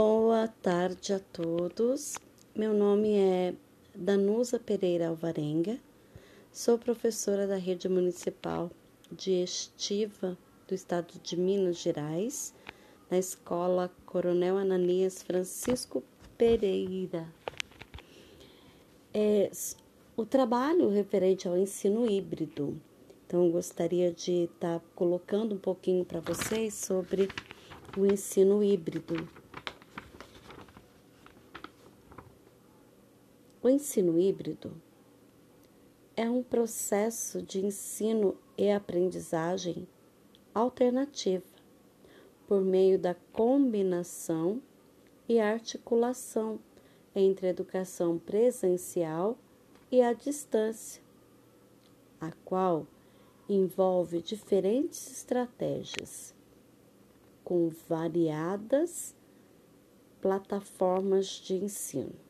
Boa tarde a todos. Meu nome é Danusa Pereira Alvarenga. Sou professora da Rede Municipal de Estiva do Estado de Minas Gerais, na Escola Coronel Ananias Francisco Pereira. É, o trabalho referente ao ensino híbrido. Então, gostaria de estar tá colocando um pouquinho para vocês sobre o ensino híbrido. O ensino híbrido é um processo de ensino e aprendizagem alternativa por meio da combinação e articulação entre a educação presencial e a distância, a qual envolve diferentes estratégias com variadas plataformas de ensino.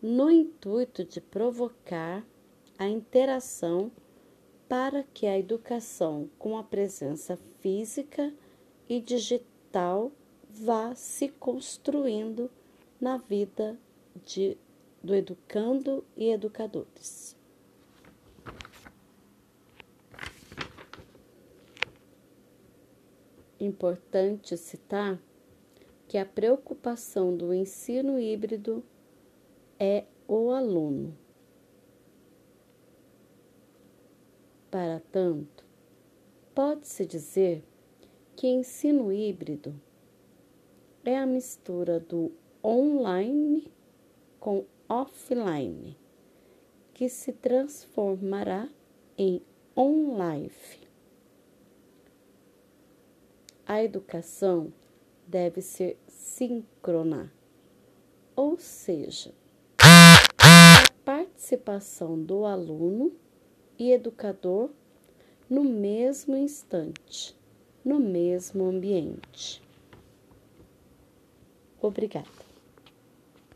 No intuito de provocar a interação para que a educação com a presença física e digital vá se construindo na vida de, do educando e educadores. Importante citar que a preocupação do ensino híbrido é o aluno. Para tanto, pode-se dizer que ensino híbrido é a mistura do online com offline, que se transformará em on-life. A educação deve ser síncrona, ou seja, participação do aluno e educador no mesmo instante, no mesmo ambiente. Obrigada.